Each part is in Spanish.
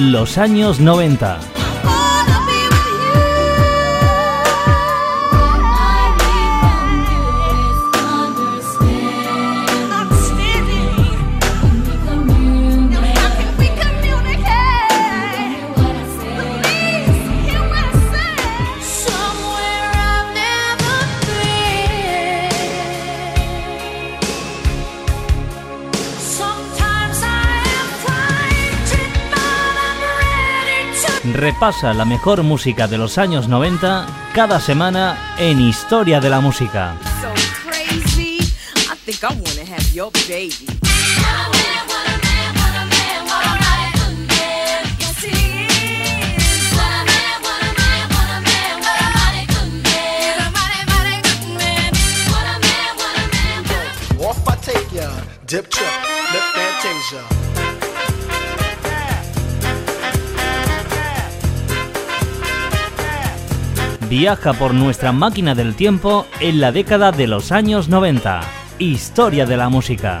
Los años 90. Repasa la mejor música de los años 90 cada semana en Historia de la Música. Viaja por nuestra máquina del tiempo en la década de los años 90. Historia de la música.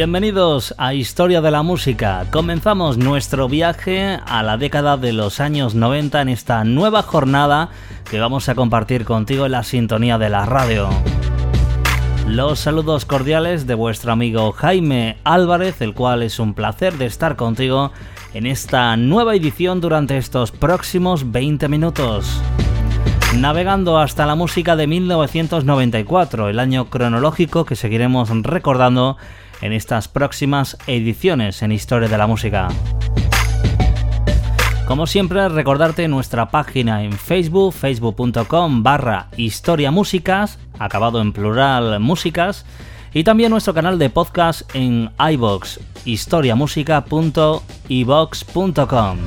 Bienvenidos a Historia de la Música. Comenzamos nuestro viaje a la década de los años 90 en esta nueva jornada que vamos a compartir contigo en la sintonía de la radio. Los saludos cordiales de vuestro amigo Jaime Álvarez, el cual es un placer de estar contigo en esta nueva edición durante estos próximos 20 minutos. Navegando hasta la música de 1994, el año cronológico que seguiremos recordando en estas próximas ediciones en Historia de la Música. Como siempre, recordarte nuestra página en Facebook, facebook.com barra historiamúsicas, acabado en plural músicas, y también nuestro canal de podcast en iBox, historiamusica.ibox.com.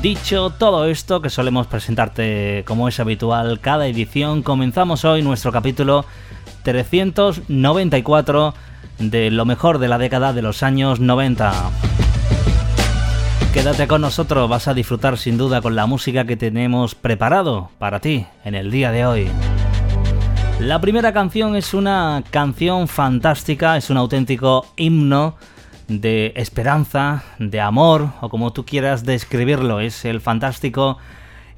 Dicho todo esto que solemos presentarte como es habitual cada edición, comenzamos hoy nuestro capítulo 394 de lo mejor de la década de los años 90. Quédate con nosotros, vas a disfrutar sin duda con la música que tenemos preparado para ti en el día de hoy. La primera canción es una canción fantástica, es un auténtico himno de esperanza, de amor, o como tú quieras describirlo, es el fantástico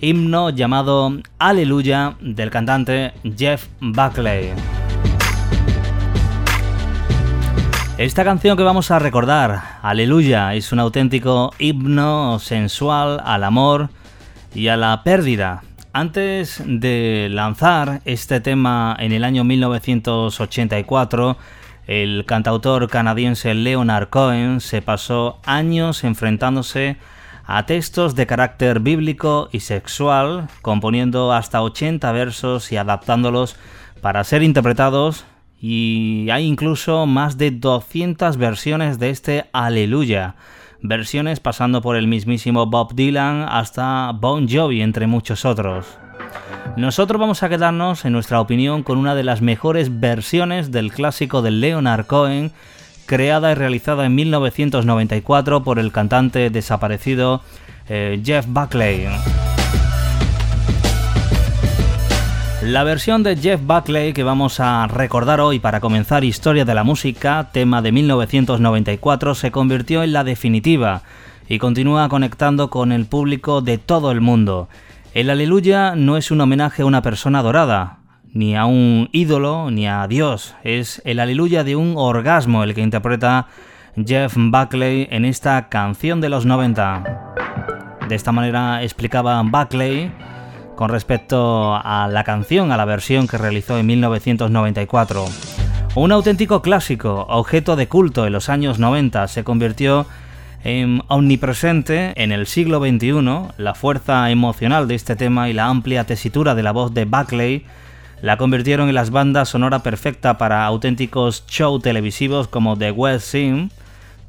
himno llamado Aleluya del cantante Jeff Buckley. Esta canción que vamos a recordar, Aleluya, es un auténtico himno sensual al amor y a la pérdida. Antes de lanzar este tema en el año 1984, el cantautor canadiense Leonard Cohen se pasó años enfrentándose a textos de carácter bíblico y sexual, componiendo hasta 80 versos y adaptándolos para ser interpretados y hay incluso más de 200 versiones de este Aleluya. Versiones pasando por el mismísimo Bob Dylan hasta Bon Jovi, entre muchos otros. Nosotros vamos a quedarnos, en nuestra opinión, con una de las mejores versiones del clásico de Leonard Cohen, creada y realizada en 1994 por el cantante desaparecido eh, Jeff Buckley. La versión de Jeff Buckley que vamos a recordar hoy para comenzar Historia de la Música, tema de 1994, se convirtió en la definitiva y continúa conectando con el público de todo el mundo. El Aleluya no es un homenaje a una persona adorada, ni a un ídolo, ni a Dios, es el Aleluya de un orgasmo el que interpreta Jeff Buckley en esta canción de los 90. De esta manera explicaba Buckley con respecto a la canción, a la versión que realizó en 1994. Un auténtico clásico, objeto de culto en los años 90, se convirtió en omnipresente en el siglo XXI. La fuerza emocional de este tema y la amplia tesitura de la voz de Buckley la convirtieron en las bandas sonora perfecta para auténticos shows televisivos como The West Sim,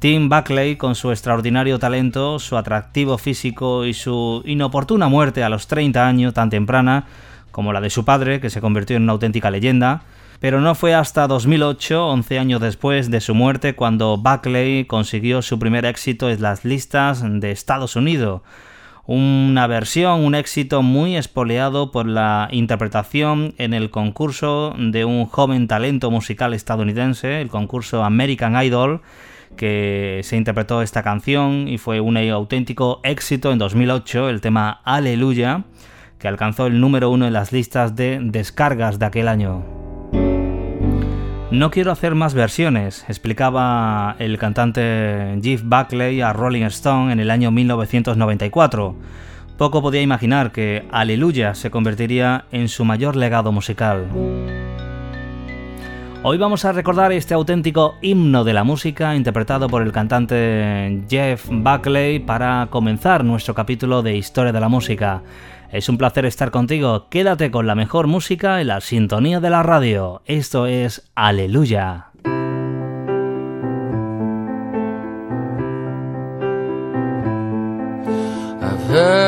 Tim Buckley, con su extraordinario talento, su atractivo físico y su inoportuna muerte a los 30 años tan temprana como la de su padre, que se convirtió en una auténtica leyenda, pero no fue hasta 2008, 11 años después de su muerte, cuando Buckley consiguió su primer éxito en las listas de Estados Unidos. Una versión, un éxito muy espoleado por la interpretación en el concurso de un joven talento musical estadounidense, el concurso American Idol, que se interpretó esta canción y fue un auténtico éxito en 2008, el tema Aleluya, que alcanzó el número uno en las listas de descargas de aquel año. No quiero hacer más versiones, explicaba el cantante Jeff Buckley a Rolling Stone en el año 1994. Poco podía imaginar que Aleluya se convertiría en su mayor legado musical. Hoy vamos a recordar este auténtico himno de la música interpretado por el cantante Jeff Buckley para comenzar nuestro capítulo de Historia de la Música. Es un placer estar contigo, quédate con la mejor música en la sintonía de la radio. Esto es Aleluya.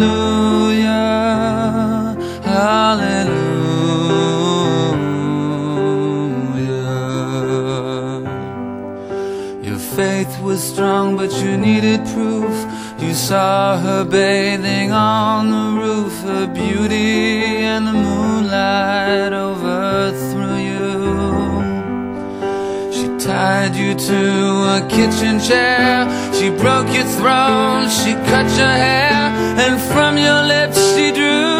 Hallelujah, Hallelujah. Your faith was strong, but you needed proof. You saw her bathing on the roof, her beauty and the moonlight overthrew tied you to a kitchen chair. She broke your throne, she cut your hair, and from your lips she drew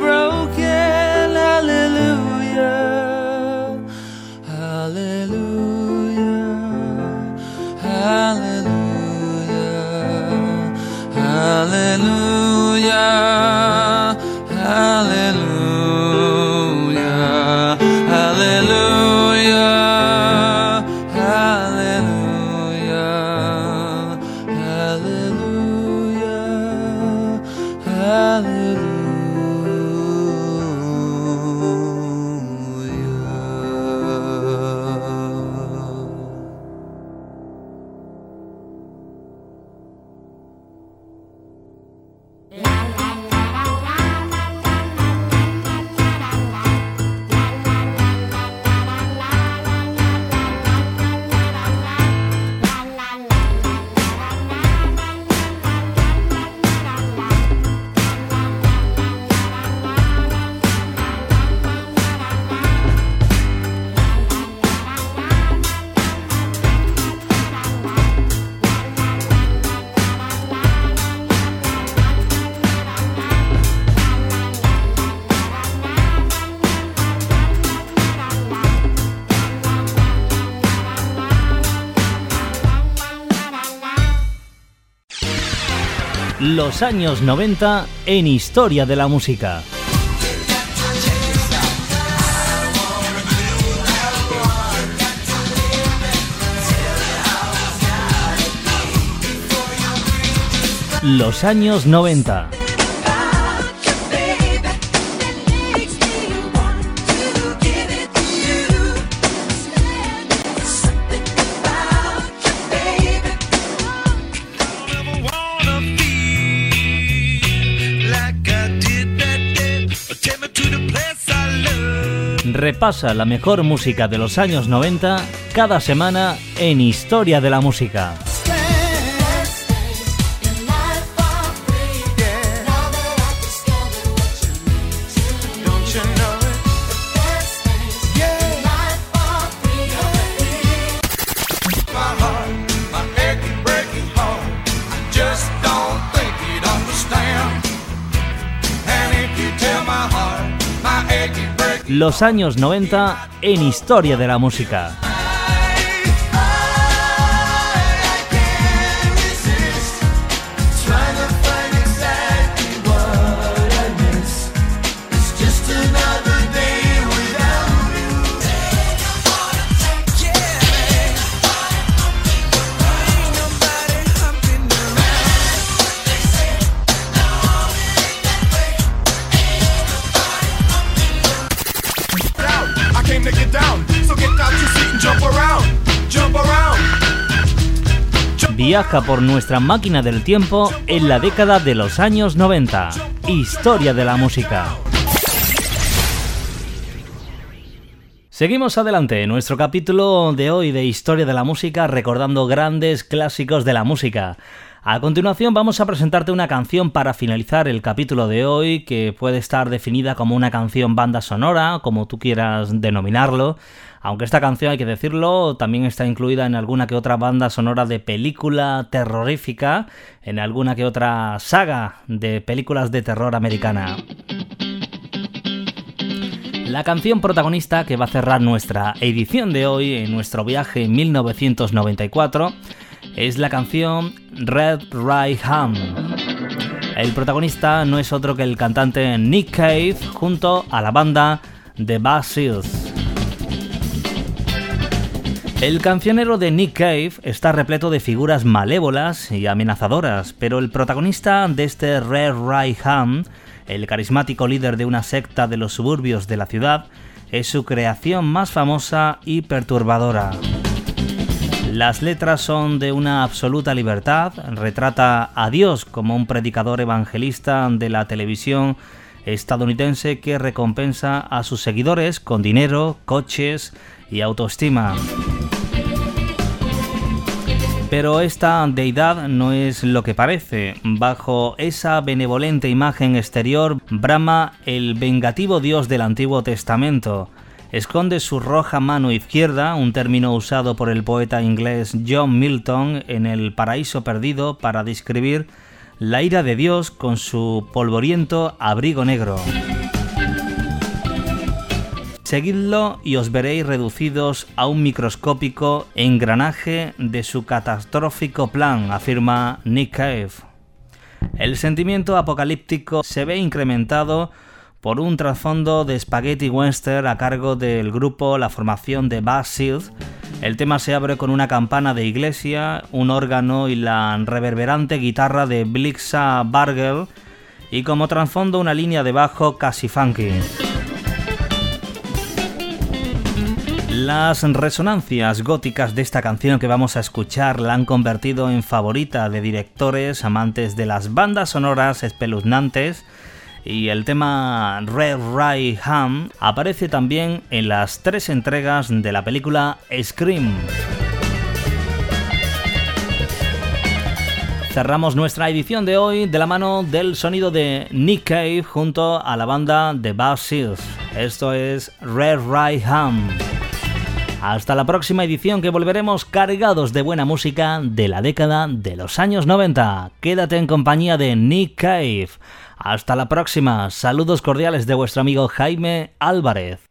Los años 90 en Historia de la Música. Los años 90. Repasa la mejor música de los años 90 cada semana en Historia de la Música. Los años 90 en Historia de la Música. Viaja por nuestra máquina del tiempo en la década de los años 90. Historia de la Música. Seguimos adelante en nuestro capítulo de hoy de Historia de la Música recordando grandes clásicos de la música. A continuación vamos a presentarte una canción para finalizar el capítulo de hoy que puede estar definida como una canción banda sonora, como tú quieras denominarlo, aunque esta canción hay que decirlo también está incluida en alguna que otra banda sonora de película terrorífica, en alguna que otra saga de películas de terror americana. La canción protagonista que va a cerrar nuestra edición de hoy en nuestro viaje en 1994 es la canción Red Right Hand. El protagonista no es otro que el cantante Nick Cave junto a la banda The Seals. El cancionero de Nick Cave está repleto de figuras malévolas y amenazadoras, pero el protagonista de este Red Right Hand, el carismático líder de una secta de los suburbios de la ciudad, es su creación más famosa y perturbadora. Las letras son de una absoluta libertad, retrata a Dios como un predicador evangelista de la televisión estadounidense que recompensa a sus seguidores con dinero, coches y autoestima. Pero esta deidad no es lo que parece. Bajo esa benevolente imagen exterior brama el vengativo Dios del Antiguo Testamento, esconde su roja mano izquierda, un término usado por el poeta inglés John Milton en El Paraíso Perdido para describir la ira de Dios con su polvoriento abrigo negro. Seguidlo y os veréis reducidos a un microscópico engranaje de su catastrófico plan, afirma Nick Cave. El sentimiento apocalíptico se ve incrementado por un trasfondo de spaghetti western a cargo del grupo La Formación de Seals. El tema se abre con una campana de iglesia, un órgano y la reverberante guitarra de Blixa Bargel y como trasfondo una línea de bajo casi funky. Las resonancias góticas de esta canción que vamos a escuchar la han convertido en favorita de directores amantes de las bandas sonoras espeluznantes y el tema Red Right Hand aparece también en las tres entregas de la película Scream. Cerramos nuestra edición de hoy de la mano del sonido de Nick Cave junto a la banda de Seals. Esto es Red Right Hand. Hasta la próxima edición que volveremos cargados de buena música de la década de los años 90. Quédate en compañía de Nick Cave. Hasta la próxima. Saludos cordiales de vuestro amigo Jaime Álvarez.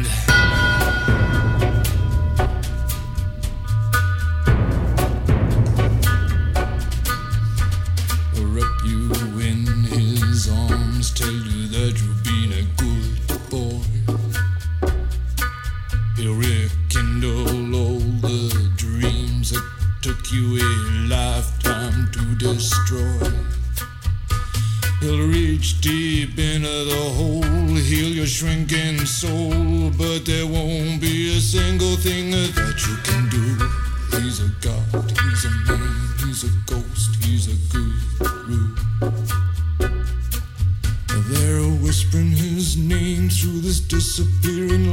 through this disappearing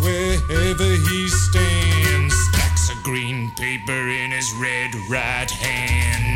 wherever he stands. Stacks of green paper in his red right hand.